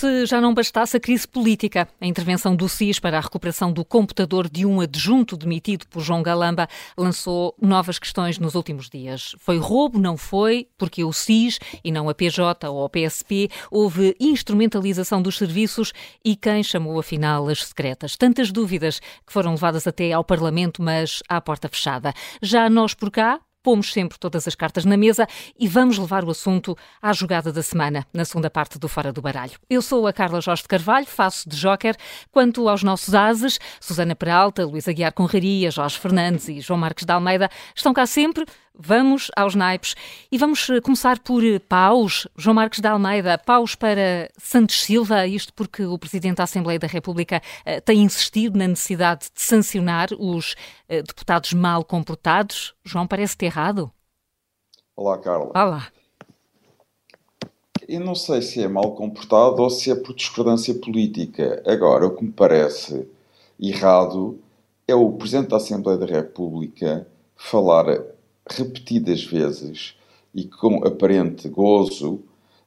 se já não bastasse a crise política, a intervenção do SIS para a recuperação do computador de um adjunto demitido por João Galamba lançou novas questões nos últimos dias. Foi roubo? Não foi? Porque o SIS e não a PJ ou a PSP houve instrumentalização dos serviços e quem chamou afinal as secretas? Tantas dúvidas que foram levadas até ao Parlamento, mas à porta fechada. Já nós por cá, pomos sempre todas as cartas na mesa e vamos levar o assunto à jogada da semana, na segunda parte do Fora do Baralho. Eu sou a Carla Jorge de Carvalho, faço de Joker. Quanto aos nossos ases, Susana Peralta, Luísa Guiar Conraria, Jorge Fernandes e João Marques de Almeida, estão cá sempre Vamos aos naipes e vamos eh, começar por eh, paus. João Marques da Almeida, paus para Santos Silva, isto porque o Presidente da Assembleia da República uh, tem insistido na necessidade de sancionar os deputados mal comportados. João, parece-te errado? Olá, Carla. Olá. Eu não sei se é mal comportado ou se é por discordância política. Agora, o que me parece errado é o Presidente da Assembleia da República falar repetidas vezes e com aparente gozo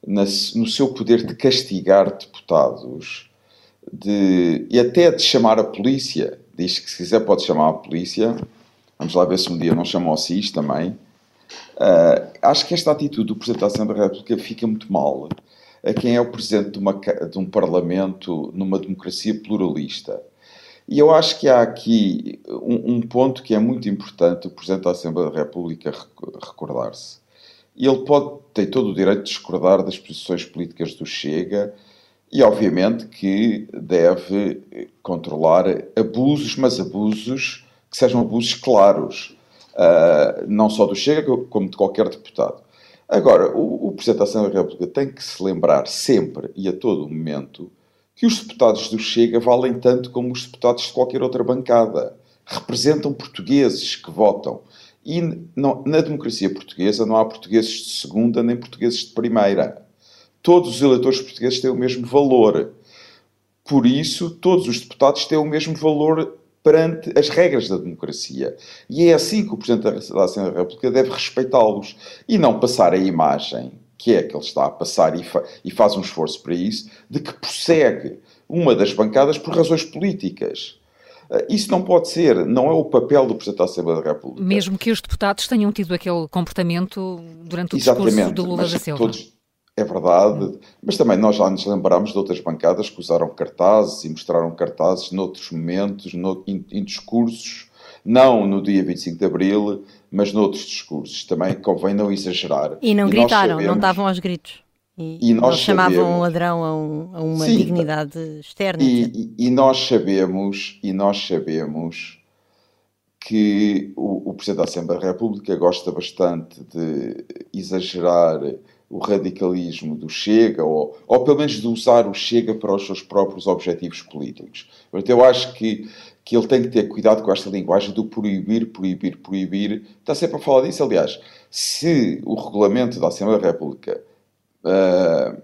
no seu poder de castigar deputados de, e até de chamar a polícia. Diz que se quiser pode chamar a polícia. Vamos lá ver se um dia não chamam o SIS também. Uh, acho que esta atitude do Presidente da Assembleia da República fica muito mal a quem é o Presidente de, uma, de um Parlamento numa democracia pluralista. E eu acho que há aqui um, um, ponto que é muito importante o Presidente da Assembleia da República recordar-se. Ele pode ter todo o direito de discordar das posições políticas do Chega e, obviamente, que deve controlar abusos, mas abusos que sejam abusos claros, uh, não só do Chega, como de qualquer deputado. Agora, o, o Presidente da Assembleia da República tem que se lembrar sempre e a todo momento que os deputados do Chega valem tanto como os deputados de qualquer outra bancada. Representam portugueses que votam. E na democracia portuguesa não há portugueses de segunda nem portugueses de primeira. Todos os eleitores portugueses têm o mesmo valor. Por isso, todos os deputados têm o mesmo valor perante as regras da democracia. E é assim que o Presidente da Assembleia da República deve respeitá-los e não passar a imagem que é que ele está a passar e, fa e faz um esforço para isso, de que prossegue uma das bancadas por razões políticas. Uh, isso não pode ser, não é o papel do Presidente da Assembleia da República. Mesmo que os deputados tenham tido aquele comportamento durante o Exatamente, discurso do Lula da Silva. Todos, é verdade, hum. mas também nós já nos lembramos de outras bancadas que usaram cartazes e mostraram cartazes noutros momentos, no, em, em discursos, não no dia 25 de Abril, mas noutros discursos. Também convém não exagerar. E não e gritaram, sabemos, não estavam aos gritos. E, e nós chamavam sabemos, um ladrão a, um, a uma sim, dignidade externa. E, e, nós sabemos, e nós sabemos que o, o Presidente da Assembleia da República gosta bastante de exagerar o radicalismo do Chega, ou, ou pelo menos de usar o Chega para os seus próprios objetivos políticos. Portanto, eu acho que que ele tem que ter cuidado com esta linguagem do proibir, proibir, proibir. Está sempre a falar disso, aliás. Se o regulamento da Assembleia da República uh,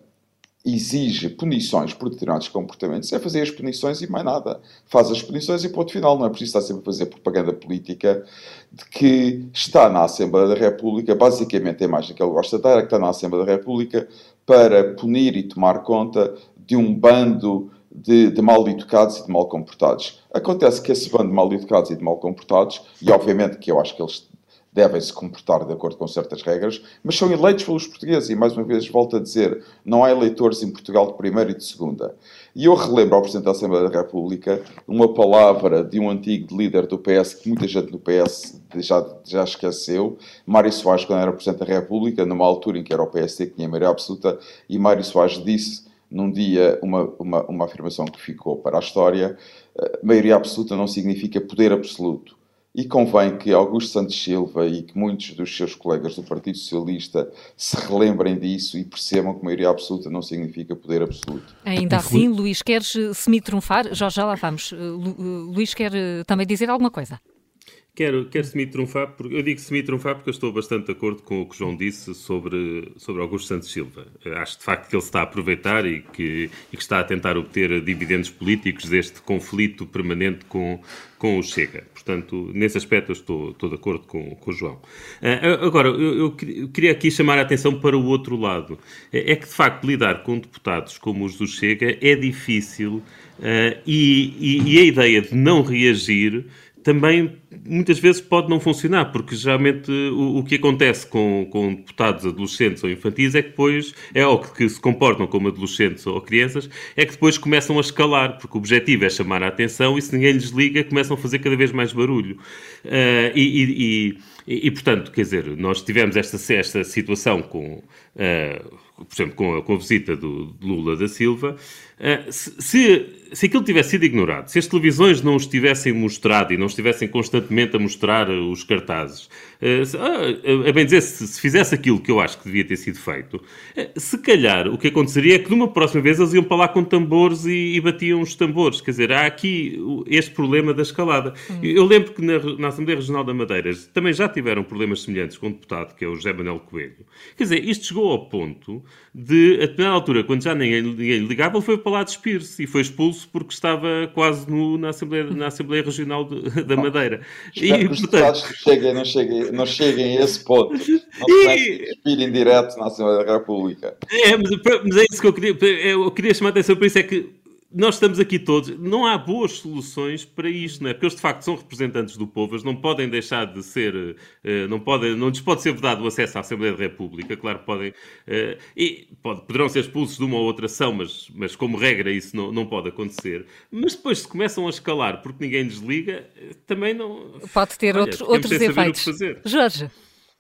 exige punições por determinados comportamentos, é fazer as punições e mais nada. Faz as punições e ponto final. Não é preciso estar sempre a fazer propaganda política de que está na Assembleia da República, basicamente a imagem que ele gosta de dar é que está na Assembleia da República para punir e tomar conta de um bando de, de mal educados e de mal comportados. Acontece que esse bando de mal educados e de mal comportados, e obviamente que eu acho que eles devem se comportar de acordo com certas regras, mas são eleitos pelos portugueses, e mais uma vez volto a dizer, não há eleitores em Portugal de primeira e de segunda. E eu relembro ao Presidente da Assembleia da República uma palavra de um antigo líder do PS, que muita gente do PS já, já esqueceu, Mário Soares, quando era Presidente da República, numa altura em que era o PSD que tinha maioria absoluta, e Mário Soares disse num dia uma, uma, uma afirmação que ficou para a história: uh, maioria absoluta não significa poder absoluto. E convém que Augusto Santos Silva e que muitos dos seus colegas do Partido Socialista se relembrem disso e percebam que maioria absoluta não significa poder absoluto. Ainda assim, Luís, queres eh, se me trunfar? Já, já lá vamos. Eh, Luís quer também dizer alguma coisa? Quero, quero semi-trunfar, porque eu digo semi-trunfar porque eu estou bastante de acordo com o que o João disse sobre, sobre Augusto Santos Silva. Acho de facto que ele está a aproveitar e que, e que está a tentar obter dividendos políticos deste conflito permanente com, com o Chega. Portanto, nesse aspecto eu estou, estou de acordo com, com o João. Uh, agora, eu, eu, queria aqui chamar a atenção para o outro lado. É, é que, de facto, lidar com deputados como os do Chega é difícil uh, e, e, e a ideia de não reagir também muitas vezes pode não funcionar, porque geralmente o, o, que acontece com, com deputados adolescentes ou infantis é que depois, é ou que, que, se comportam como adolescentes ou crianças, é que depois começam a escalar, porque o objetivo é chamar a atenção e se ninguém lhes liga, começam a fazer cada vez mais barulho. Uh, e, e, e, portanto, quer dizer, nós tivemos esta, esta situação com. Uh, por exemplo, com a, com a visita do, Lula da Silva, uh, se, se aquilo tivesse sido ignorado, se as televisões não os tivessem mostrado e não estivessem constantemente a mostrar os cartazes, a bem dizer, se, se, fizesse aquilo que eu acho que devia ter sido feito, uh, se calhar o que aconteceria é que numa próxima vez eles iam para lá com tambores e, e batiam os tambores. Quer dizer, há aqui este problema da escalada. Hum. Eu, lembro que na, na Assembleia Regional da Madeira também já tiveram problemas semelhantes com um deputado, que é o José Manuel Coelho. Quer dizer, isto chegou ao ponto de, a determinada altura, quando já ninguém, ninguém ligava, ele foi para lá despir-se e foi expulso porque estava quase nu na Assembleia, na Assembleia Regional de, da Madeira. Espero e, portanto... cheguem, não, cheguem, não cheguem a esse ponto. Não e... despirem direto na Assembleia da República. É, mas, mas é isso que eu queria, eu queria chamar a atenção para isso, é que nós estamos aqui todos, não há boas soluções para isto, não é? Porque eles de facto são representantes do povo, eles não podem deixar de ser, eh, não, podem, não lhes pode ser vedado o acesso à Assembleia da República, claro que podem, eh, e pode, poderão ser expulsos de uma ou outra ação, mas, mas como regra isso não, não pode acontecer. Mas depois se começam a escalar porque ninguém desliga, eh, também não... Pode ter Olha, outro, outros efeitos. Jorge,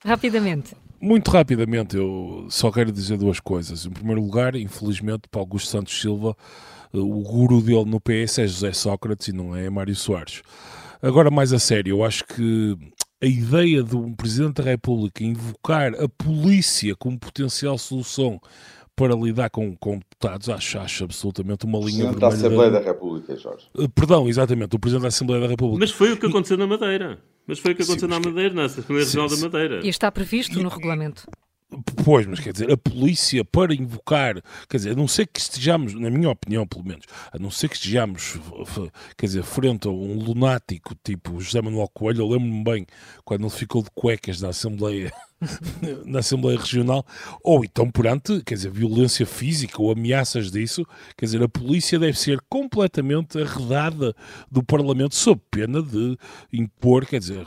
rapidamente. Muito rapidamente, eu só quero dizer duas coisas. Em primeiro lugar, infelizmente, para Augusto Santos Silva o guru dele no PS é José Sócrates e não é Mário Soares. Agora, mais a sério, eu acho que a ideia de um Presidente da República invocar a polícia como potencial solução para lidar com, com deputados, acho, acho absolutamente uma linha vermelha. da Assembleia da República, Jorge. Uh, perdão, exatamente, o Presidente da Assembleia da República. Mas foi o que aconteceu na Madeira. Mas foi o que aconteceu sim, na Madeira, na Assembleia Regional da Madeira. E está previsto no regulamento. Pois, mas quer dizer, a polícia para invocar, quer dizer, a não ser que estejamos, na minha opinião pelo menos, a não ser que estejamos, quer dizer, frente a um lunático tipo José Manuel Coelho, eu lembro-me bem quando ele ficou de cuecas na Assembleia na Assembleia Regional, ou então perante, quer dizer, violência física ou ameaças disso, quer dizer, a polícia deve ser completamente arredada do Parlamento sob pena de impor, quer dizer,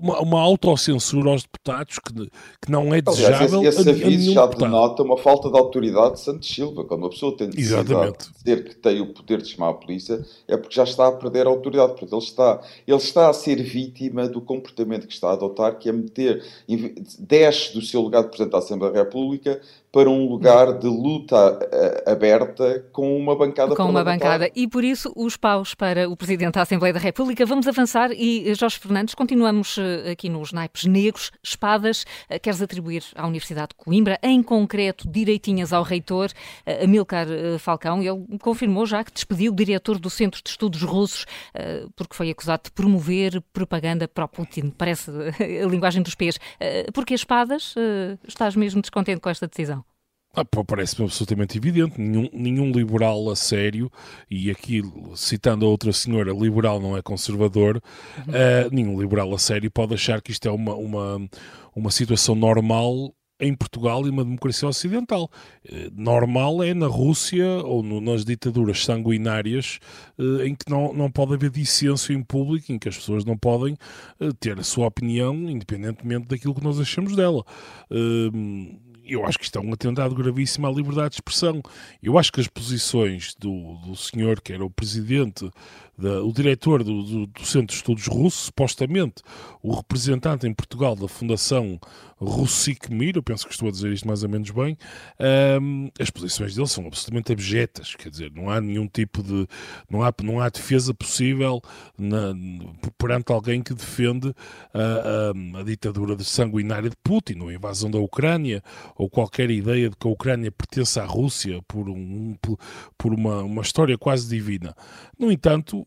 uma autocensura aos deputados que, que não é desejável. Aliás, esse, esse aviso já deputado. denota uma falta de autoridade de Santos Silva. Quando uma pessoa tem necessidade de dizer que tem o poder de chamar a polícia, é porque já está a perder a autoridade. Porque ele está, ele está a ser vítima do comportamento que está a adotar, que é meter desce do seu lugar de Presidente da Assembleia da República para um lugar de luta uh, aberta com uma bancada Com uma bancada. E por isso os paus para o Presidente da Assembleia da República. Vamos avançar e, Jorge Fernandes, continuamos uh, aqui nos naipes negros, espadas. Queres atribuir à Universidade de Coimbra, em concreto, direitinhas ao reitor Amilcar Falcão. Ele confirmou já que despediu o diretor do Centro de Estudos Russos porque foi acusado de promover propaganda pró-Putin. Parece a linguagem dos pés. Porque espadas? Estás mesmo descontente com esta decisão? Ah, Parece-me absolutamente evidente. Nenhum, nenhum liberal a sério, e aqui citando a outra senhora, liberal não é conservador, uhum. uh, nenhum liberal a sério pode achar que isto é uma, uma, uma situação normal em Portugal e uma democracia ocidental. Uh, normal é na Rússia ou no, nas ditaduras sanguinárias uh, em que não, não pode haver dissenso em público, em que as pessoas não podem ter a sua opinião independentemente daquilo que nós achamos dela eu acho que isto é um atentado gravíssimo à liberdade de expressão. Eu acho que as posições do, do senhor, que era o presidente, da, o diretor do, do, do, Centro de Estudos Russo, supostamente o representante em Portugal da Fundação Russikmir, eu penso que estou a dizer isto mais ou menos bem, um, as posições dele são absolutamente abjetas, quer dizer, não há nenhum tipo de. não há, não há defesa possível na, perante alguém que defende a, a, a ditadura de sanguinária de Putin, ou a invasão da Ucrânia, ou qualquer ideia de que a Ucrânia pertence à Rússia por, um, por uma, uma história quase divina. No entanto,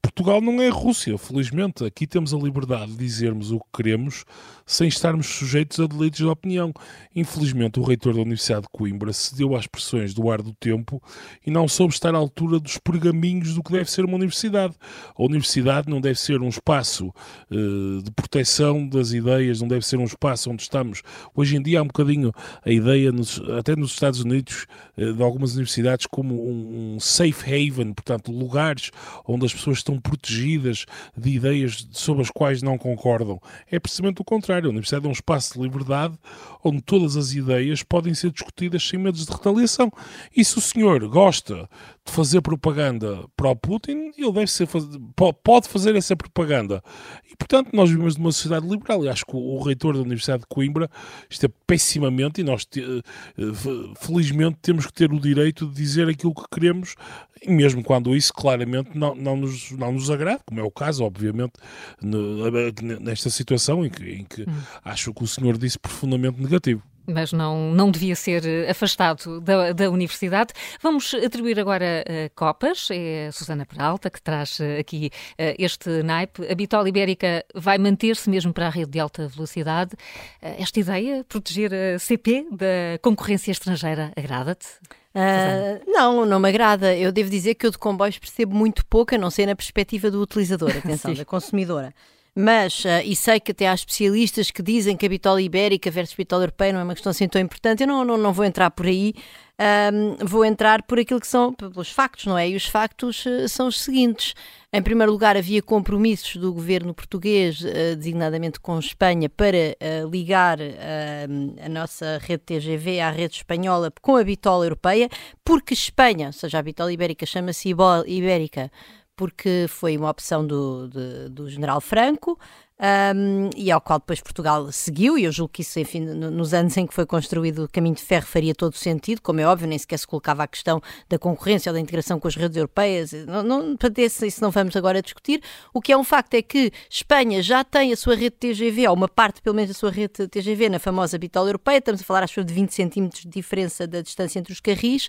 Portugal não é Rússia, felizmente. Aqui temos a liberdade de dizermos o que queremos sem estarmos sujeitos a delitos de opinião. Infelizmente, o reitor da Universidade de Coimbra cedeu às pressões do ar do tempo e não soube estar à altura dos pergaminhos do que deve ser uma universidade. A universidade não deve ser um espaço uh, de proteção das ideias, não deve ser um espaço onde estamos. Hoje em dia há um bocadinho a ideia, nos, até nos Estados Unidos, uh, de algumas universidades como um, um safe haven, portanto, lugares onde as pessoas estão protegidas de ideias sobre as quais não concordam. É precisamente o contrário. A universidade é um espaço de liberdade onde todas as ideias podem ser discutidas sem medos de retaliação. E se o senhor gosta fazer propaganda para o Putin, ele deve ser, pode fazer essa propaganda. E, portanto, nós vivemos numa sociedade liberal. E acho que o, reitor da Universidade de Coimbra está pessimamente e nós, eh, felizmente, temos que ter o direito de dizer aquilo que queremos, mesmo quando isso claramente não, não, nos, não nos agrada, como é o caso, obviamente, nesta situação em que, em que hum. acho que o senhor disse profundamente negativo mas não, não devia ser eh, afastado da, da universidade. Vamos atribuir agora uh, copas. É a Susana Peralta que traz uh, aqui uh, este naipe. A Bitola Ibérica vai manter-se mesmo para a rede de alta velocidade. esta ideia, proteger a CP da concorrência estrangeira, agrada-te? Uh, não, não me agrada. Eu devo dizer que eu de comboios percebo muito pouco, a não ser na perspectiva do utilizador, atenção, da consumidora. Mas, uh, e sei que até há especialistas que dizem que a bitola ibérica versus bitola europeia não é uma questão assim tão importante, eu não, não, não vou entrar por aí, vou entrar por aquilo que são pelos factos, não é? E os factos uh, são os seguintes. Em primeiro lugar, havia compromissos do governo português, uh, designadamente com Espanha, para uh, ligar a nossa rede TGV à rede espanhola com a bitola europeia, porque Espanha, ou seja, a bitola ibérica chama-se Ibérica, porque foi uma opção do, de, do general Franco. Um, e ao qual depois Portugal seguiu, e eu julgo que isso, enfim, nos anos em que foi construído o caminho de ferro faria todo o sentido, como é óbvio, nem sequer se colocava a questão da concorrência ou da integração com as redes europeias, não, não, isso não vamos agora discutir. O que é um facto é que Espanha já tem a sua rede TGV, ou uma parte pelo menos da sua rede TGV, na famosa bitola europeia, estamos a falar acho de 20 centímetros de diferença da distância entre os carris,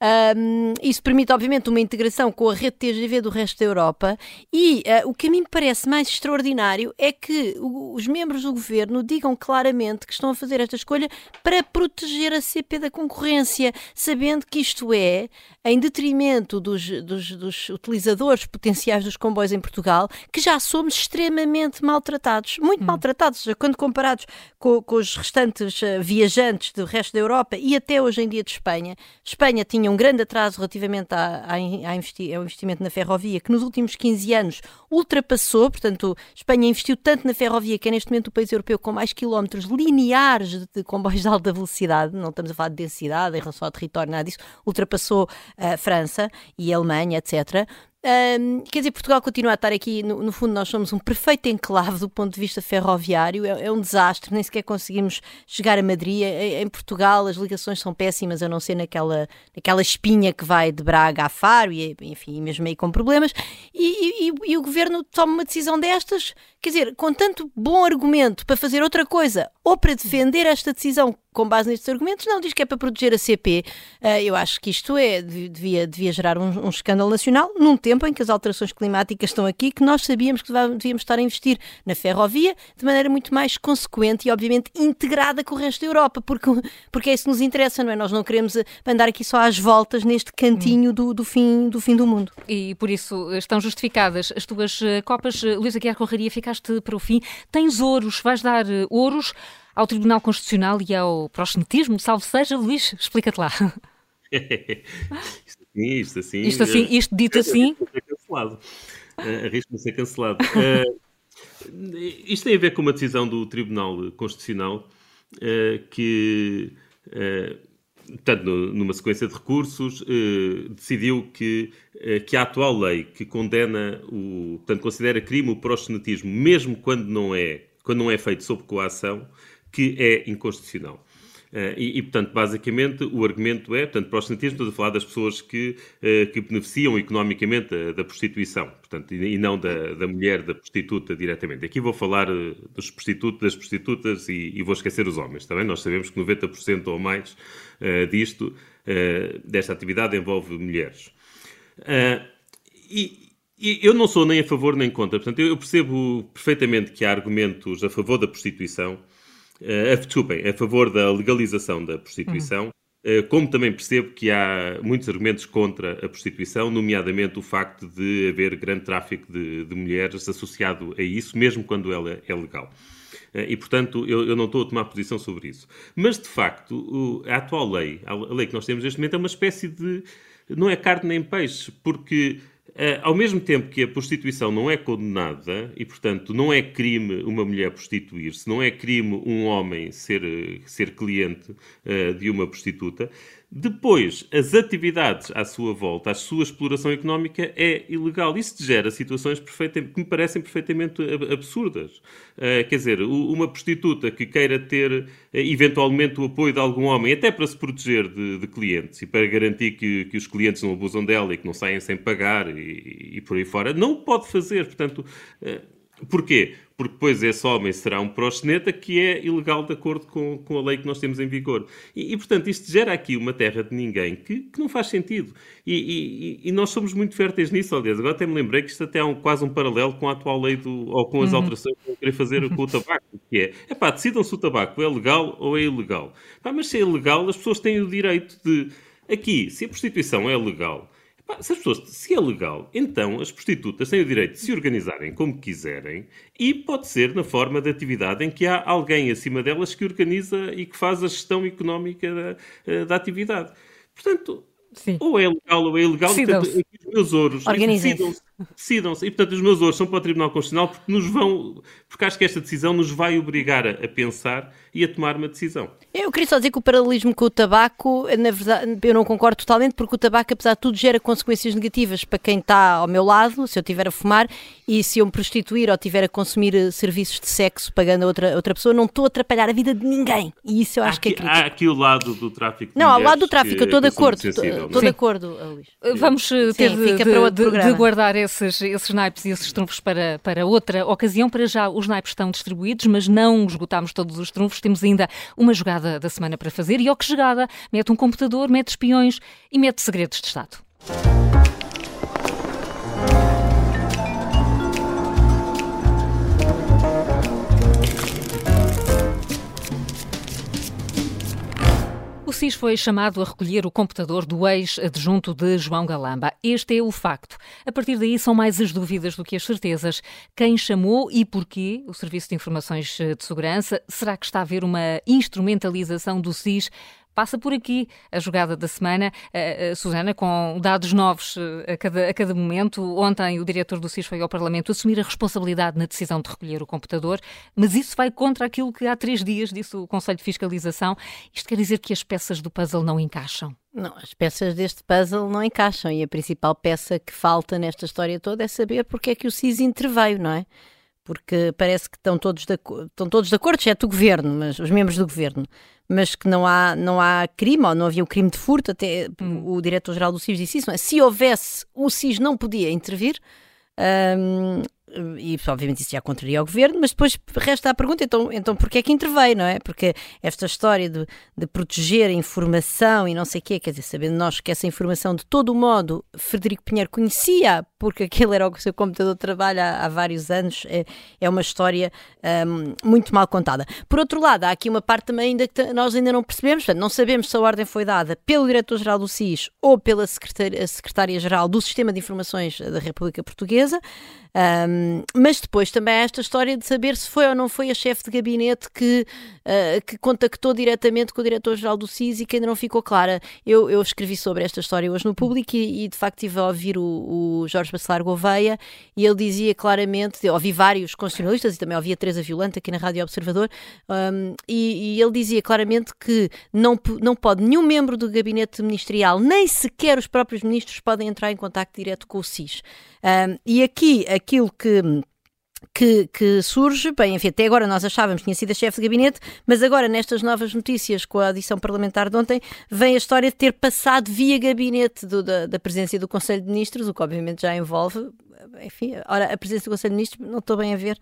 um, isso permite, obviamente, uma integração com a rede TGV do resto da Europa e uh, o que a mim me parece mais extraordinário é que os membros do governo digam claramente que estão a fazer esta escolha para proteger a CP da concorrência, sabendo que isto é em detrimento dos, dos, dos utilizadores potenciais dos comboios em Portugal, que já somos extremamente maltratados, muito hum. maltratados, quando comparados com, com os restantes uh, viajantes do resto da Europa e até hoje em dia de Espanha. Espanha tinha tinha um grande atraso relativamente à, à investi ao investimento na ferrovia, que nos últimos 15 anos ultrapassou, portanto, Espanha investiu tanto na ferrovia que é neste momento o país europeu com mais quilómetros lineares de comboios de alta velocidade, não estamos a falar de densidade em relação ao território, nada disso, ultrapassou a França e a Alemanha, etc. Um, quer dizer, Portugal continua a estar aqui, no, no, fundo, nós somos um perfeito enclave do ponto de vista ferroviário, é, é um desastre, nem sequer conseguimos chegar a Madrid. Em, em, Portugal, as ligações são péssimas, a não ser naquela, naquela espinha que vai de Braga a Faro, e enfim, mesmo aí com problemas. E, e, e o governo toma uma decisão destas, quer dizer, com tanto bom argumento para fazer outra coisa ou para defender esta decisão com base nestes argumentos, não, diz que é para proteger a CP. Ah, eu acho que isto é, devia, devia gerar um, um, escândalo nacional num tempo em que as alterações climáticas estão aqui, que nós sabíamos que devíamos estar a investir na ferrovia de maneira muito mais consequente e, obviamente, integrada com o resto da Europa, porque, porque é isso que nos interessa, não é? Nós não queremos andar aqui só às voltas neste cantinho do, do, fim, do fim do mundo. E por isso estão justificadas as tuas eh, copas. Luísa Guerra Correria, ficaste para o fim. Tens ouros, vais dar eh, ouros ao Tribunal Constitucional e ao proxenetismo, salvo seja, Luís, explica-te lá. isto assim, isto assim. Isto assim, isto dito assim. Cancelado. Uh, Arrisco-me a ser cancelado. Uh, isto tem a ver com uma decisão do Tribunal Constitucional uh, que, portanto, numa sequência de recursos, decidiu que, que a atual lei que condena o, portanto, considera crime o proxenetismo, mesmo quando não é, quando não é feito sob coação, que é inconstitucional. Uh, e, e, portanto, basicamente, o argumento é, portanto, proxenetismo, estamos a falar das pessoas que, uh, que beneficiam economicamente da, da prostituição, portanto, e, e não da, da, mulher, da prostituta diretamente. Aqui vou falar dos prostitutos, das prostitutas e, e, vou esquecer os homens, também. Nós sabemos que 90% ou mais disto, desta atividade, envolve mulheres. e Eu não sou nem a favor nem contra. Portanto, eu percebo perfeitamente que há argumentos a favor da prostituição, uh, desculpem, a favor da legalização da prostituição, uhum. uh, como também percebo que há muitos argumentos contra a prostituição, nomeadamente o facto de haver grande tráfico de, de mulheres associado a isso, mesmo quando ela é legal. Uh, e, portanto, eu, eu, não estou a tomar posição sobre isso. Mas, de facto, o, a atual lei, a lei que nós temos neste momento, é uma espécie de. não é carne nem peixe, porque ao mesmo tempo que a prostituição não é condenada e, portanto, não é crime uma mulher prostituir-se, não é crime um homem ser, ser cliente uh, de uma prostituta, depois, as atividades à sua volta, a sua exploração económica é ilegal. Isso gera situações que me parecem perfeitamente absurdas. Uh, quer dizer, uma prostituta que queira ter uh, eventualmente o apoio de algum homem, até para se proteger de, de clientes e para garantir que, que, os clientes não abusam dela e que não saem sem pagar e, e por aí fora, não pode fazer. Portanto, uh, porquê? porque depois esse homem será um proxeneta que é ilegal de acordo com, com a lei que nós temos em vigor. E, e portanto, isto gera aqui uma terra de ninguém que, que não faz sentido. E, e, e, nós somos muito férteis nisso, aliás. Agora até me lembrei que isto até é um, quase um paralelo com a atual lei do, ou com as uhum. alterações que eu queria fazer com o tabaco, que é, é pá, decidam se o tabaco é legal ou é ilegal. Pá, mas se é ilegal, as pessoas têm o direito de... Aqui, se a prostituição é legal se as pessoas, se é legal, então as prostitutas têm o direito de se organizarem como quiserem e pode ser na forma de atividade em que há alguém acima delas que organiza e que faz a gestão económica da, eh, da atividade. Portanto, Sim. ou é legal ou é ilegal, portanto, os meus ouros decidam-se decidam-se. E, portanto, os meus hoje são para o Tribunal Constitucional porque nos vão, porque acho que esta decisão nos vai obrigar a, a, pensar e a tomar uma decisão. Eu queria só dizer que o paralelismo com o tabaco, na verdade, eu não concordo totalmente, porque o tabaco, apesar de tudo, gera consequências negativas para quem está ao meu lado, se eu estiver a fumar, e se eu me prostituir ou estiver a consumir eh, serviços de sexo pagando a outra, outra pessoa, não estou a atrapalhar a vida de ninguém. E isso eu acho aqui, que é crítico. Há aqui o lado do tráfico Não, ao lado do tráfico, eu estou de acordo. Estou de acordo, Luís. Vamos eh, ter Sim, de, de, de, guardar esses, esses naipes e esses trunfos para, para outra ocasião. Para já, os naipes estão distribuídos, mas não esgotámos todos os trunfos. Temos ainda uma jogada da semana para fazer. E, ó, que jogada! Mete um computador, mete espiões e mete segredos de Estado. O SIS foi chamado a recolher o computador do ex-adjunto de João Galamba. Este é o facto. A partir daí são mais as dúvidas do que as certezas. Quem chamou e porquê o Serviço de Informações de Segurança? Será que está a haver uma instrumentalização do SIS passa por aqui a jogada da semana. Uh, uh, Susana, com dados novos uh, a, cada, a cada momento. Ontem o diretor do SIS foi ao Parlamento assumir a responsabilidade na decisão de recolher o computador, mas isso vai contra aquilo que há três dias disse o Conselho de Fiscalização. Isto quer dizer que as peças do puzzle não encaixam? Não, as peças deste puzzle não encaixam e a principal peça que falta nesta história toda é saber porque é que o SIS interveio, não é? porque parece que estão todos de, estão todos de acordo, exceto o governo, mas os membros do governo, mas que não há, não há crime, ou não havia um crime de furto, até hum. o diretor-geral do SIS disse isso, é? se houvesse, o SIS não podia intervir, um, e obviamente isso já contraria o governo, mas depois resta a pergunta, então, então porquê é que interveio, não é? Porque esta história de, de proteger a informação e não sei o quê, quer dizer, sabendo nós que essa informação de todo modo Frederico Pinheiro conhecia, porque aquele era o seu computador de trabalho há, há vários anos, é, é uma história um, muito mal contada. Por outro lado, há aqui uma parte também ainda que nós ainda não percebemos, portanto, não sabemos se a ordem foi dada pelo Diretor-Geral do SIS ou pela Secretária-Geral do Sistema de Informações da República Portuguesa, um, mas depois também há esta história de saber se foi ou não foi a chefe de gabinete que, uh, que contactou diretamente com o diretor-geral do SIS e que ainda não ficou clara. Eu, eu escrevi sobre esta história hoje no público e, e de facto estive a ouvir o, o, Jorge Bacelar Gouveia e ele dizia claramente, eu ouvi vários constitucionalistas e também ouvi a Teresa Violante aqui na Rádio Observador, um, e, e, ele dizia claramente que não, não pode nenhum membro do gabinete ministerial, nem sequer os próprios ministros, podem entrar em contato direto com o SIS. Um, e aqui, aquilo que que, que, surge, bem, enfim, até agora nós achávamos que tinha sido a chefe de gabinete, mas agora nestas novas notícias com a audição parlamentar de ontem, vem a história de ter passado via gabinete do, da, da presidência do Conselho de Ministros, o que obviamente já envolve enfim, ora, a presidência do Conselho de Ministros, não estou bem a ver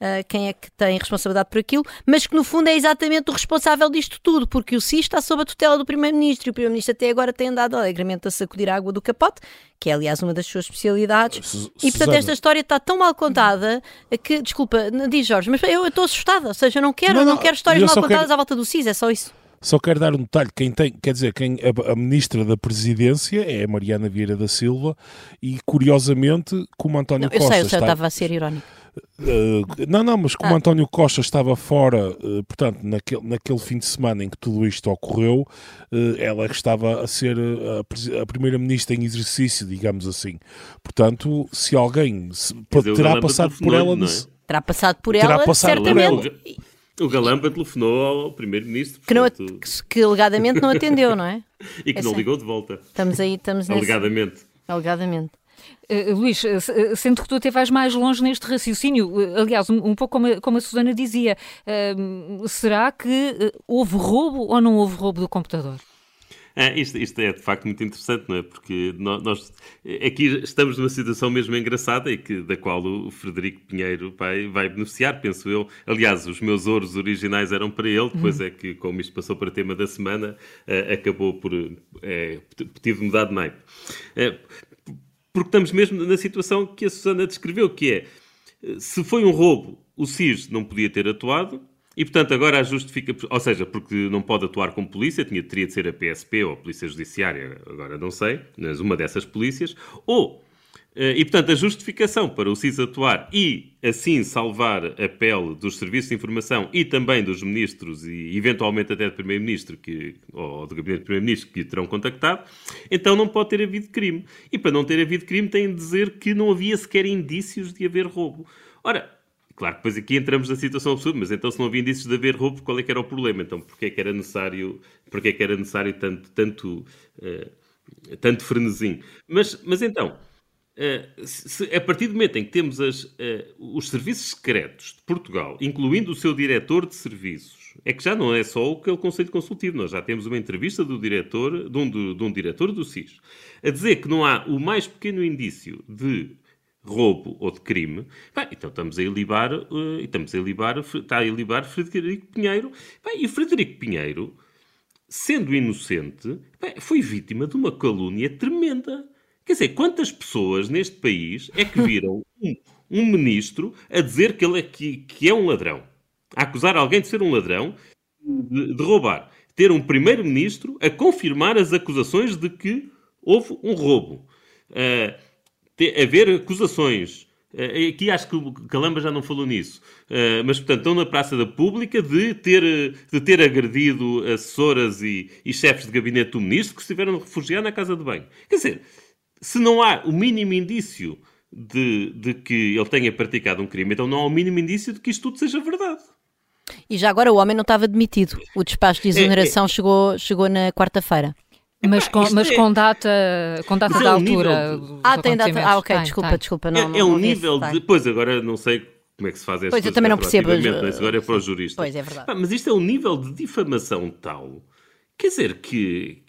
uh, quem é que tem responsabilidade por aquilo, mas que no fundo é exatamente o responsável disto tudo, porque o SIS está sob a tutela do Primeiro-Ministro e o Primeiro-Ministro até agora tem andado alegremente a sacudir a água do capote, que é aliás uma das suas especialidades. e portanto esta história está tão mal contada que, desculpa, diz Jorge, mas eu estou assustada, ou seja, eu não quero, não, não, não quero histórias mal contadas quero... à volta do SIS, é só isso. Só quero dar um detalhe: quem tem, quer dizer, quem, a, a, ministra da Presidência é a Mariana Vieira da Silva, e curiosamente, como António não, Costa. Eu sei, eu estava a ser irónico. Uh, não, não, mas como ah. António Costa estava fora, uh, portanto, naquele, naquele fim de semana em que tudo isto ocorreu, uh, ela estava a ser a, a primeira-ministra em exercício, digamos assim. Portanto, se alguém se, terá passado por ela. É? Terá passado por terá ela, passado certamente. Por ela. O Galamba telefonou ao primeiro-ministro. Que, portanto... que, que, alegadamente não atendeu, não é? e que é não ligou de volta. Estamos aí, estamos nesse... Alegadamente. Alegadamente. Uh, Luís, uh, sendo que tu até vais mais longe neste raciocínio, uh, aliás, um, um, pouco como a, como a Susana dizia, será que houve roubo ou não houve roubo do computador? Ah, isto, isto, é de facto muito interessante, não é? Porque nós aqui estamos numa situação mesmo engraçada e que, da qual o Frederico Pinheiro vai, vai beneficiar, penso eu. Aliás, os meus ouros originais eram para ele, depois uhum. é que, como isto passou para tema da semana, uh, acabou por é, tive mudado de naipe. Uh, porque estamos mesmo na situação que a Susana descreveu, que é se foi um roubo, o SIS não podia ter atuado, e, portanto, agora a justifica, ou seja, porque não pode atuar como polícia, tinha, teria de ser a PSP ou a Polícia Judiciária, agora não sei, mas uma dessas polícias, ou, eh, e portanto, a justificação para o SIS atuar e, assim, salvar a pele dos serviços de informação e também dos ministros e, eventualmente, até do Primeiro-Ministro, ou do Gabinete do Primeiro-Ministro, que terão contactado, então não pode ter havido crime. E para não ter havido crime, tem de dizer que não havia sequer indícios de haver roubo. Ora, Claro que depois aqui entramos na situação absurda, mas então se não havia indícios de haver roubo, qual é que era o problema? Então porquê é que era necessário, porquê é que era necessário tanto, tanto, uh, tanto frenesim? Mas, mas então, uh, se, a partir do momento em que temos as, uh, os serviços secretos de Portugal, incluindo o seu diretor de serviços, é que já não é só aquele conselho consultivo, nós já temos uma entrevista do diretor, de um, de um diretor do SIS, a dizer que não há o mais pequeno indício de roubo ou de crime, bem, então estamos a ilibar, uh, estamos a ilibar, está a ilibar Frederico Pinheiro. Bem, e Frederico Pinheiro, sendo inocente, bem, foi vítima de uma calúnia tremenda. Quer dizer, quantas pessoas neste país é que viram um, um ministro a dizer que ele é, que, que é um ladrão? A acusar alguém de ser um ladrão, de, de roubar. Ter um primeiro-ministro a confirmar as acusações de que houve um roubo. Uh, ter, haver acusações. Uh, aqui acho que o Calamba já não falou nisso, uh, mas portanto estão na praça da pública de ter, de ter agredido assessoras e, e chefes de gabinete do ministro que estiveram a refugiar na casa de banho. Quer dizer, se não há o mínimo indício de, de que ele tenha praticado um crime, então não há o mínimo indício de que isto tudo seja verdade. E já agora o homem não estava demitido. O despacho de exoneração é, é... Chegou, chegou na quarta-feira. Mas com, mas é... com data, com data da é um altura. De... Ah, tem data. Ah, ok, tem, desculpa, tem. desculpa. Não, é, é um nível de. Pois agora não sei como é que se faz esta Pois eu também não percebo. Mas agora é para o jurista. Pois é verdade. mas isto é um nível de difamação tal. Quer dizer que.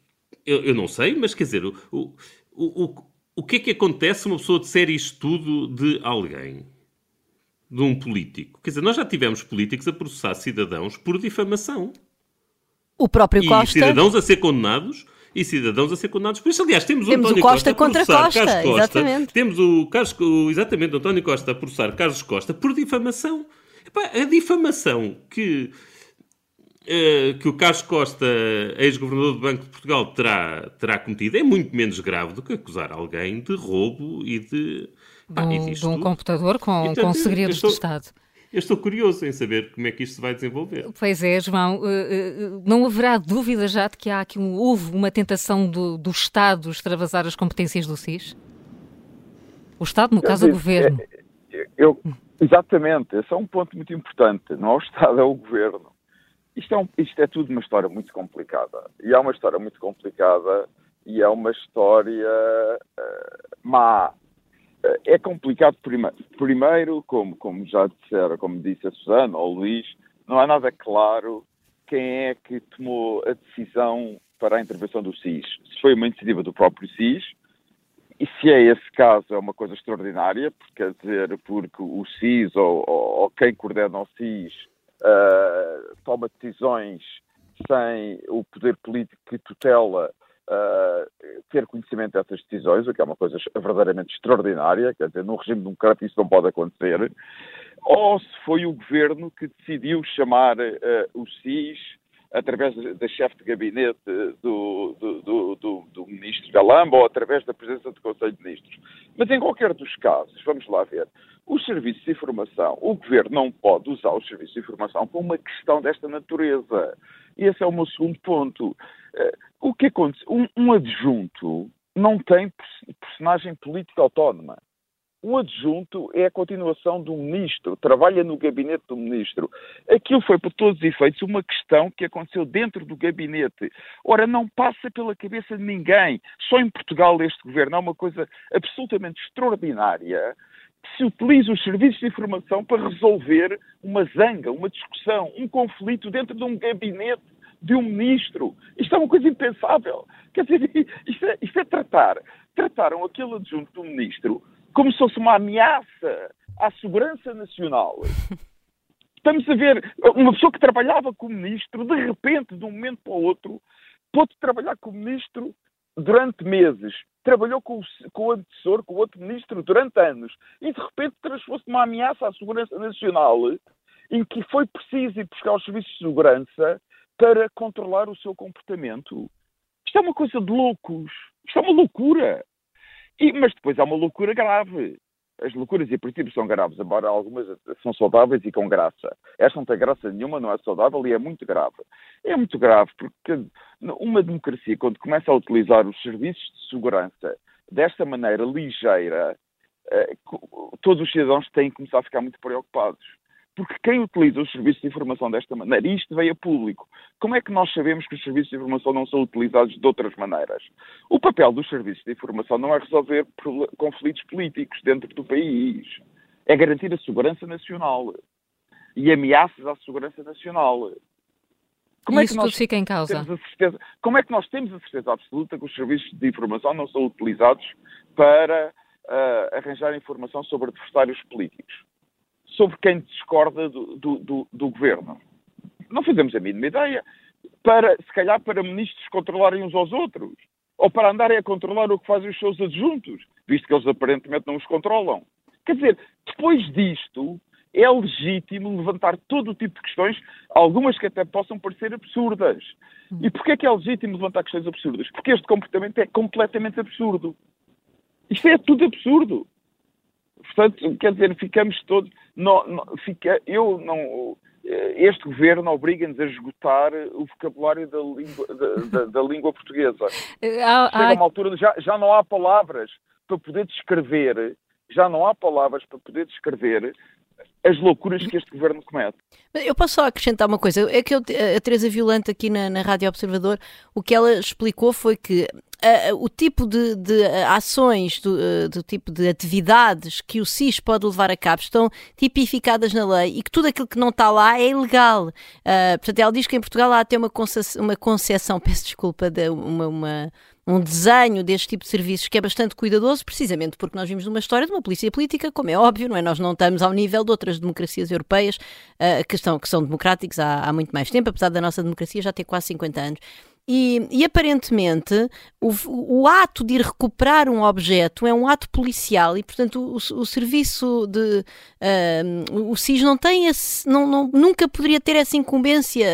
Eu, eu não sei, mas quer dizer, o, o, o, o que é que acontece se uma pessoa disser isto tudo de alguém? De um político? Quer dizer, nós já tivemos políticos a processar cidadãos por difamação. O próprio e Costa. cidadãos a ser condenados e cidadãos a ser condenados por isso. Aliás, temos, temos o António Costa, Costa contra Costa, Costa, exatamente. Temos o, Carlos, o, exatamente, o António Costa a processar Carlos Costa por difamação. Epá, a difamação que, uh, que o Carlos Costa, ex-governador do Banco de Portugal, terá, terá cometido é muito menos grave do que acusar alguém de roubo e de... Pá, de, um, de um computador com, e, portanto, com segredos estou... de Estado. Eu estou curioso em saber como é que isto se vai desenvolver. Pois é, João. Eh, eh, não haverá dúvida já de que há aqui um, houve uma tentação do, do Estado extravasar as competências do SIS? O Estado, no caso, o Governo. Eu, eu, exatamente, esse é um ponto muito importante. Não é o Estado, é o Governo. Isto é, um, isto é tudo uma história muito complicada. E é uma história muito complicada e é uma história uh, má é complicado primeiro. Como, como já disseram, como disse a Susana ou o Luís, não é nada claro quem é que tomou a decisão para a intervenção do SIS. Se foi uma iniciativa do próprio SIS, e se é esse caso, é uma coisa extraordinária, quer dizer, porque o CIS ou, ou, ou quem coordena o CIS uh, toma decisões sem o poder político que tutela ter conhecimento dessas decisões, o que é uma coisa verdadeiramente extraordinária, quer dizer, num regime democrático isso não pode acontecer, ou se foi o governo que decidiu chamar uh, o SIS através da chefe de gabinete do, do, do, do, do ministro Galamba ou através da presença do Conselho de Ministros. Mas em qualquer dos casos, vamos lá ver, os serviços de informação, o governo não pode usar os serviços de informação para uma questão desta natureza. Esse é o meu segundo ponto. Eh, o que acontece? Um, um adjunto não tem personagem política autónoma. Um adjunto é a continuação do ministro, trabalha no gabinete do ministro. Aquilo foi, por todos os efeitos, uma questão que aconteceu dentro do gabinete. Ora, não passa pela cabeça de ninguém. Só em Portugal este governo é uma coisa absolutamente extraordinária se utiliza os serviços de informação para resolver uma zanga, uma discussão, um conflito dentro de um gabinete de um ministro. Isto é uma coisa impensável. Quer dizer, isto é, isto é tratar. Trataram aquele adjunto do ministro como se fosse uma ameaça à segurança nacional. Estamos a ver uma pessoa que trabalhava como ministro, de repente, de um momento para o outro, pôde trabalhar como ministro durante meses, trabalhou com o, com o antecessor, com o outro ministro, durante anos, e de repente transformou-se numa ameaça à segurança nacional, em que foi preciso ir buscar os serviços de segurança para controlar o seu comportamento. Isto é uma coisa de loucos. Isto é uma loucura. E, mas depois há uma loucura grave. As loucuras e princípios são graves, embora algumas são saudáveis e com graça. Esta não tem graça nenhuma, não é saudável e é muito grave. É muito grave porque uma democracia, quando começa a utilizar os serviços de segurança desta maneira ligeira, eh, todos os cidadãos têm que começar a ficar muito preocupados. Porque quem utiliza os serviços de informação desta maneira, e isto veio a público, como é que nós sabemos que os serviços de informação não são utilizados de outras maneiras? O papel dos serviços de informação não é resolver conflitos políticos dentro do país, é garantir a segurança nacional e ameaças à segurança nacional. Como e é isso tudo fica em causa. Certeza, como é que nós temos a certeza absoluta que os serviços de informação não são utilizados para uh, arranjar informação sobre adversários políticos? Sobre quem discorda do, do, do, do governo. Não fazemos a mínima ideia. Para, se calhar para ministros controlarem uns aos outros. Ou para andarem a controlar o que fazem os seus adjuntos, visto que eles aparentemente não os controlam. Quer dizer, depois disto, é legítimo levantar todo o tipo de questões, algumas que até possam parecer absurdas. E porquê é que é legítimo levantar questões absurdas? Porque este comportamento é completamente absurdo. Isto é tudo absurdo. Portanto, quer dizer, ficamos todos. Não, não, fica, eu não. Este governo obriga-nos a esgotar o vocabulário da língua, da, da, da língua portuguesa. Há, Chega uma altura, já, já não há palavras para poder descrever, já não há palavras para poder descrever as loucuras que este governo comete. Eu posso só acrescentar uma coisa. É que eu, a Teresa Violante aqui na, na Rádio Observador, o que ela explicou foi que Uh, o tipo de, de ações, do, uh, do, tipo de atividades que o SIS pode levar a cabo estão tipificadas na lei e que tudo aquilo que não está lá é ilegal. Uh, portanto, ela diz que em Portugal há até uma concessão, uma concessão peço desculpa, de uma, uma um desenho deste tipo de serviços que é bastante cuidadoso, precisamente porque nós vimos uma história de uma polícia política, como é óbvio, não é? Nós não estamos ao nível de outras democracias europeias uh, que, estão, que são democráticos há, há muito mais tempo, apesar da nossa democracia já ter quase 50 anos. E, e, aparentemente o, o, ato de ir recuperar um objeto é um ato policial e, portanto, o, o serviço de. Uh, o SIS não tem esse. Não, não, nunca poderia ter essa incumbência.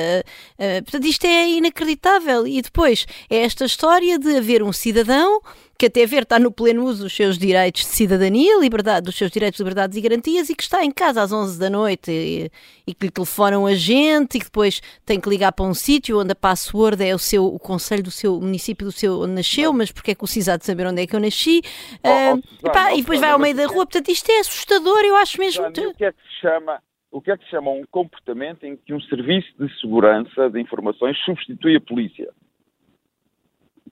Uh, portanto, isto é inacreditável. E depois é esta história de haver um cidadão que até ver está no pleno uso dos seus direitos de cidadania, liberdade, dos seus direitos, liberdades e garantias e que está em casa às 11 da noite e, e que lhe telefonam a gente e que depois tem que ligar para um sítio onde a password é o seu o conselho do seu município do seu onde nasceu, mas porque é que o CISA de saber onde é que eu nasci oh, oh, uh, e depois vai ao meio da rua, portanto isto é assustador, eu acho mesmo. O que é que se chama o que é que se chama um comportamento em que um serviço de segurança de informações substitui a polícia?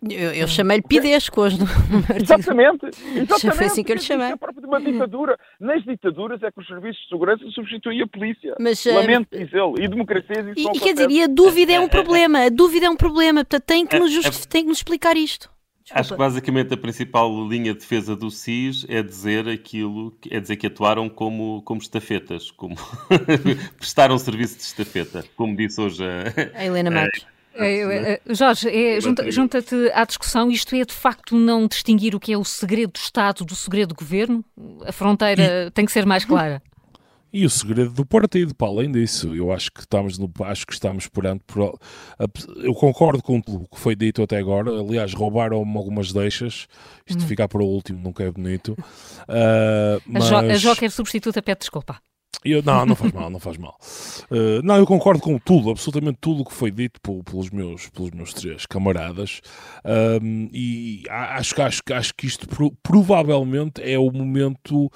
Eu, eu chamei-lhe pidesco hoje no Exatamente, exatamente. Foi assim que eu lhe chamei. É próprio de uma ditadura. Nas ditaduras é que os serviços de segurança substituem a polícia. Mas, uh, Lamento dizê-lo. E democracias isso e, e quer dizer, e a dúvida é um problema. A dúvida é um problema. Portanto, tem que nos, tem que nos explicar isto. Acho que basicamente a principal linha de defesa do SIS é dizer aquilo, é dizer que atuaram como, como estafetas, como prestaram serviço de estafeta, como disse hoje a, a Helena Matos. É, é, Jorge, é, junta-te junta à discussão. Isto é de facto não distinguir o que é o segredo do Estado do segredo do governo? A fronteira e... tem que ser mais clara. E o segredo do partido, para além disso, eu acho que estamos no, acho que estamos perante. Por, eu concordo com o que foi dito até agora. Aliás, roubaram-me algumas deixas. Isto hum. ficar para o último nunca é bonito. Uh, mas... A Joker substituta pede desculpa. Eu, não, não faz mal, não faz mal. Uh, não, eu concordo com tudo, absolutamente tudo o que foi dito por, pelos, meus, pelos meus três camaradas. Um, e acho, acho, acho que isto pro, provavelmente é o momento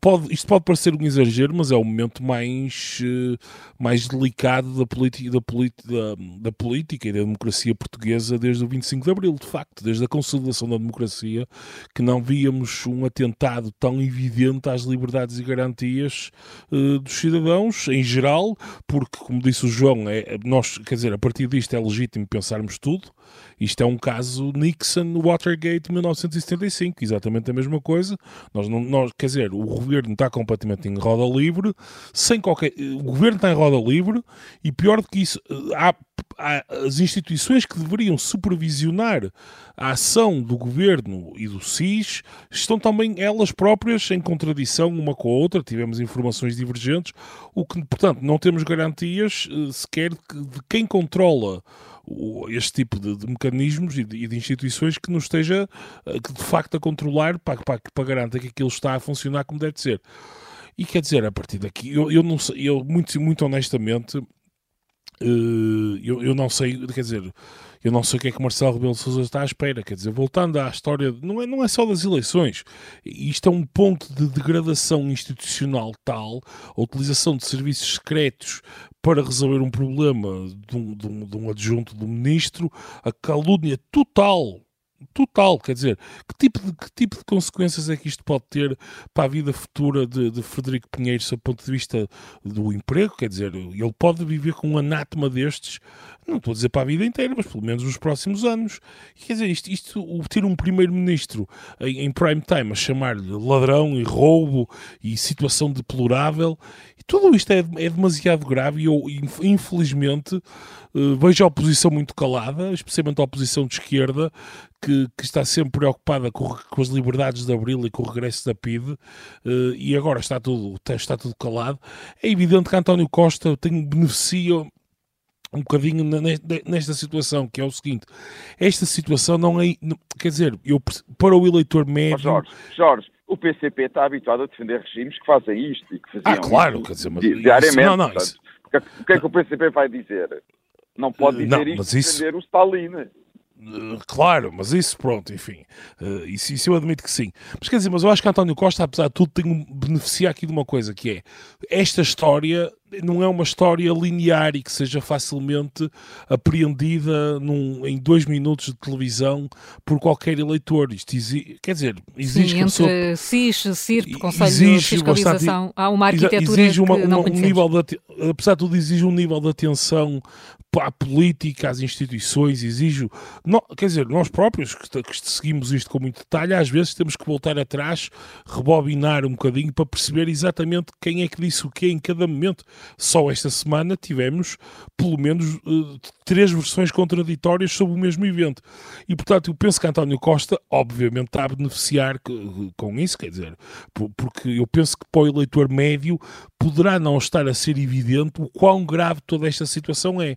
pode, isto pode parecer um exagero, mas é o momento mais, eh, mais delicado da, politi, da, politi, da, da, política e da democracia portuguesa desde o 25 de Abril, de facto, desde a consolidação da democracia, que não víamos um atentado tão evidente às liberdades e garantias uh, dos cidadãos, em geral, porque, como disse o João, é, nós, quer dizer, a partir disto é legítimo pensarmos tudo. Isto é um caso Nixon-Watergate 1975, exatamente a mesma coisa. Nós não, nós, quer dizer, o governo está completamente em roda livre, sem qualquer. O governo está em roda livre e pior do que isso, há, há as instituições que deveriam supervisionar a ação do governo e do SIS estão também elas próprias em contradição uma com a outra. Tivemos informações divergentes, o que, portanto, não temos garantias eh, sequer de quem controla este tipo de, de mecanismos e de, e de, instituições que nos esteja eh, que de facto a controlar para, para, para garantir que aquilo está a funcionar como deve ser. E quer dizer, a partir daqui, eu, eu não sei, eu muito, muito honestamente, eu, eu não sei, quer dizer, eu não sei o que é que Marcelo Rebelo de Sousa está à espera. Quer dizer, voltando à história, não é, não é só das eleições. Isto é um ponto de degradação institucional tal, a utilização de serviços secretos para resolver um problema de um, de um, de um adjunto do ministro, a calúnia total total, quer dizer, que tipo, de, que tipo de consequências é que isto pode ter para a vida futura de, de Frederico Pinheiro, do ponto de vista do emprego, quer dizer, ele pode viver com um anátema destes, não estou a dizer para a vida inteira, mas pelo menos nos próximos anos. Quer dizer, isto, isto ter um primeiro-ministro em, em, prime time a chamar-lhe ladrão e roubo e situação deplorável, e tudo isto é, é demasiado grave e eu, infelizmente, uh, vejo a oposição muito calada, especialmente a oposição de esquerda, que, que, está sempre preocupada com, com, as liberdades de Abril e com o regresso da PIDE, uh, e agora está tudo, está tudo calado. É evidente que António Costa tem, beneficia um bocadinho nesta situação, que é o seguinte: esta situação não é. Quer dizer, eu, para o eleitor médio. Jorge, Jorge, o PCP está habituado a defender regimes que fazem isto e que faziam ah, claro, quer dizer, mas diariamente. Isso, não, não, portanto, isso... O que é que o PCP vai dizer? Não pode dizer não, isto isso... defender o Stalin. Claro, mas isso, pronto, enfim, uh, isso, isso, eu admito que sim. Mas quer dizer, mas eu acho que António Costa, apesar de tudo, tem um beneficiar aqui de uma coisa que é esta história não é uma história linear e que seja facilmente apreendida num, em dois minutos de televisão por qualquer eleitor. Isto exige, quer dizer, exige Sim, entre pessoa, SIS, CIRP, Conselho de Fiscalização, bastante, há uma arquitetura exige uma, uma, um nível de, apesar de tudo, exige um nível de atenção à política, às instituições, exige. Não, quer dizer, nós próprios que, que, seguimos isto com muito detalhe, às vezes temos que voltar atrás, rebobinar um bocadinho para perceber exatamente quem é que disse o quê em cada momento. Só esta semana tivemos pelo menos uh, três versões contraditórias sobre o mesmo evento. E portanto, eu penso que António Costa, obviamente, está a beneficiar com isso, quer dizer, porque eu penso que para o eleitor médio poderá não estar a ser evidente o quão grave toda esta situação é.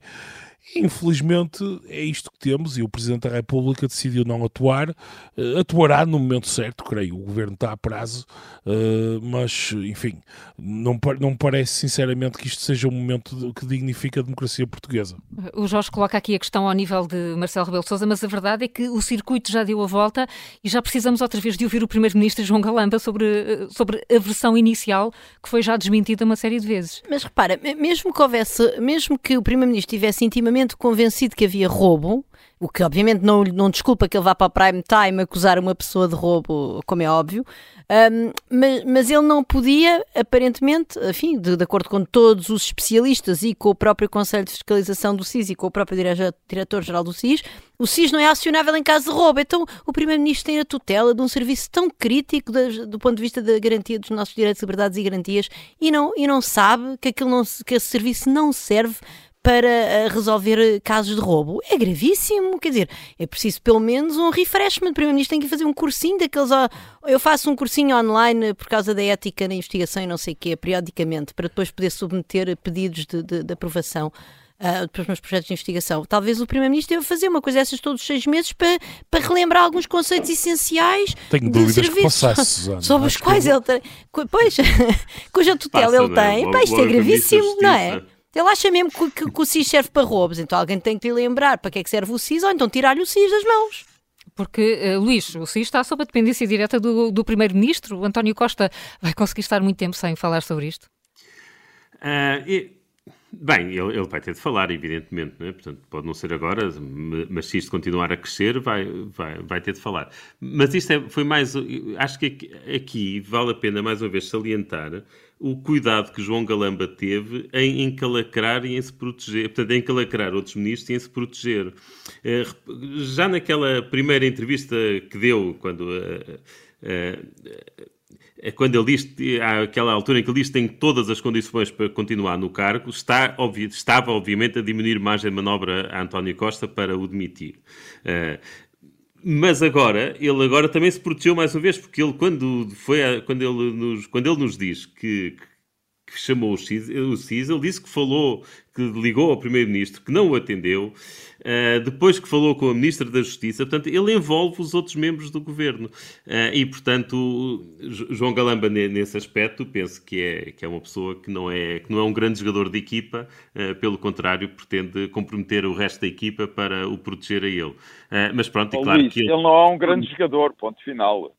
Infelizmente é isto que temos e o Presidente da República decidiu não atuar. Uh, atuará no momento certo, creio. O Governo está a prazo, uh, mas, enfim, não, não parece sinceramente que isto seja um momento que dignifica a democracia portuguesa. O Jorge coloca aqui a questão ao nível de Marcelo Rebelo de Sousa, mas a verdade é que o circuito já deu a volta e já precisamos outra vez de ouvir o Primeiro-Ministro João Galamba sobre, eh, sobre a versão inicial que foi já desmentida uma série de vezes. Mas repara, mesmo que houvesse, mesmo que o Primeiro-Ministro tivesse intimamente convencido que havia roubo, o que obviamente não, não desculpa que ele vá para o prime time acusar uma pessoa de roubo, como é óbvio, um, mas, mas, ele não podia, aparentemente, enfim, de, de, acordo com todos os especialistas e com o próprio Conselho de Fiscalização do SIS e com o próprio Diretor-Geral do SIS, o SIS não é acionável em caso de roubo. Então o Primeiro-Ministro tem a tutela de um serviço tão crítico do ponto de vista da garantia dos nossos direitos, liberdades e garantias e não, e não sabe que, aquilo não, que esse serviço não serve para eh, resolver casos de roubo. É gravíssimo, quer dizer, é preciso pelo menos um refreshment. O Primeiro-Ministro tem que fazer um cursinho daqueles. Eu faço um cursinho online por causa da ética na investigação e não sei o quê, periodicamente, para depois poder submeter pedidos de, de, de aprovação. Uh, para os meus projetos de investigação. Talvez o Primeiro-Ministro deva fazer uma coisa dessas todos os seis meses para, para relembrar alguns conceitos essenciais Tenho dúvidas que passasse, Susana. Sobre os quais que... ele tem. Pois, cuja tutela ele tem. Pá, isto é gravíssimo, não é? Ele acha mesmo que, que, que o SIS serve para roubos, então alguém tem que lhe lembrar para que é que serve o SIS ou então tirar-lhe o SIS das mãos. Porque, uh, Luís, o SIS está sob a dependência direta do, do Primeiro-Ministro. O António Costa vai conseguir estar muito tempo sem falar sobre isto? Uh, bem, ele, ele, vai ter de falar, evidentemente, não é? portanto, pode não ser agora, mas se isto continuar a crescer, vai, vai, vai ter de falar. Mas isto é, foi mais. Acho que aqui, aqui vale a pena, mais uma vez, salientar o cuidado que João Galamba teve em encalacrar e em se proteger, portanto, em encalacrar outros ministros e em se proteger. Eh, já naquela primeira entrevista que deu, quando, eh, eh, quando ele diz, àquela altura em que ele diz que tem todas as condições para continuar no cargo, está, estava, obviamente, a diminuir margem de manobra a António Costa para o demitir. Mas agora, ele agora também se protegeu mais uma vez, porque ele, quando, foi a, quando, ele nos, quando ele nos diz que, que chamou o CIS, o CIS, ele disse que falou, que ligou ao Primeiro-Ministro, que não o atendeu, uh, depois que falou com a Ministra da Justiça, portanto, ele envolve os outros membros do Governo. Uh, e, portanto, João Galamba, nesse aspecto, penso que é, que é uma pessoa que não é, que não é um grande jogador de equipa, uh, pelo contrário, pretende comprometer o resto da equipa para o proteger a ele. mas pronto, oh, e claro Luís, que ele... ele não é um grande jogador, ponto final.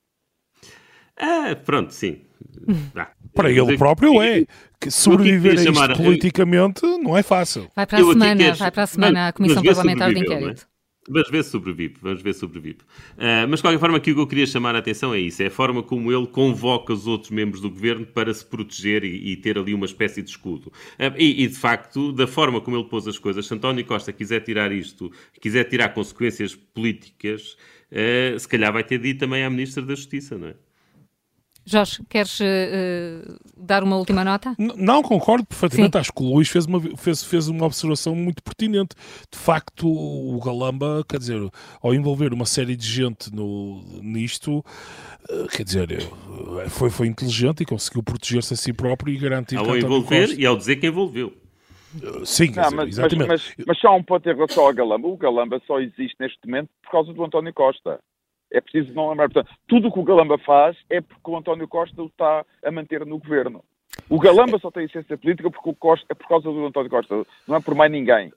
Ah, pronto, sim. Ah, para ele próprio é. Que sobreviver a isto chamar... politicamente não é fácil. Vai para a semana, vai para a semana a Comissão Parlamentar de é? Inquérito. Vamos ver se sobrevive, vamos ver se sobrevive. Uh, mas de qualquer forma, aqui o que eu queria chamar a atenção é isso: é a forma como ele convoca os outros membros do governo para se proteger e, e ter ali uma espécie de escudo. Uh, e, e, de facto, da forma como ele pôs as coisas, se António Costa quiser tirar isto, quiser tirar consequências políticas, uh, se calhar vai ter de ir também à Ministra da Justiça, não é? Jorge, queres uh, dar uma última nota? N não, concordo perfeitamente. Sim. Acho que o Luís fez uma, fez, fez uma observação muito pertinente. De facto, o Galamba, quer dizer, ao envolver uma série de gente no, nisto, uh, quer dizer, foi, foi inteligente e conseguiu proteger-se a si próprio e garantir ao envolver Costa... e ao dizer que envolveu. Sim, não, mas, exatamente. Mas, mas, mas, só um ponto em relação ao Galamba. O Galamba só existe neste momento por causa do António Costa. É preciso não lembrar. Portanto, tudo o que o Galamba faz é porque o António Costa o está a manter no governo. O Galamba só tem essência política porque o Costa, é por causa do António Costa, não é por mais ninguém.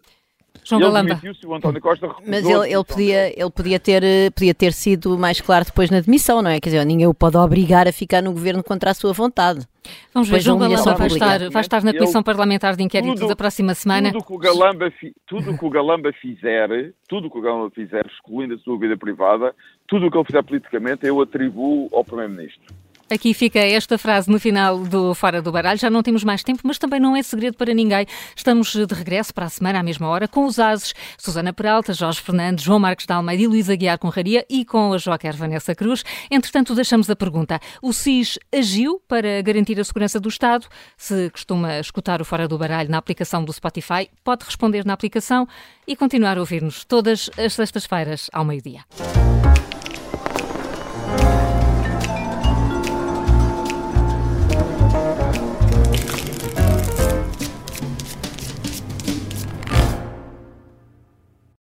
João ele Galamba. O António Costa Mas ele, ele, podia, ele podia, ter, podia ter sido mais claro depois na demissão, não é? Quer dizer, ninguém o pode obrigar a ficar no governo contra a sua vontade. Vamos ver, João Galamba vai estar, vai estar na Comissão ele, Parlamentar de Inquérito tudo, da próxima semana. Tudo que, o Galamba, tudo que o Galamba fizer, tudo o que o Galamba fizer, excluindo a sua vida privada, tudo o que ele fizer politicamente, eu atribuo ao Primeiro-Ministro. Aqui fica esta frase no final do Fora do Baralho. Já não temos mais tempo, mas também não é segredo para ninguém. Estamos de regresso para a semana à mesma hora com os Ases, Susana Peralta, Jorge Fernandes, João Marcos de Almeida e Luísa Guiar Conraria e com a Joaquer Vanessa Cruz. Entretanto, deixamos a pergunta. O SIS agiu para garantir a segurança do Estado? Se costuma escutar o Fora do Baralho na aplicação do Spotify, pode responder na aplicação e continuar a ouvir-nos todas as sextas-feiras ao meio-dia.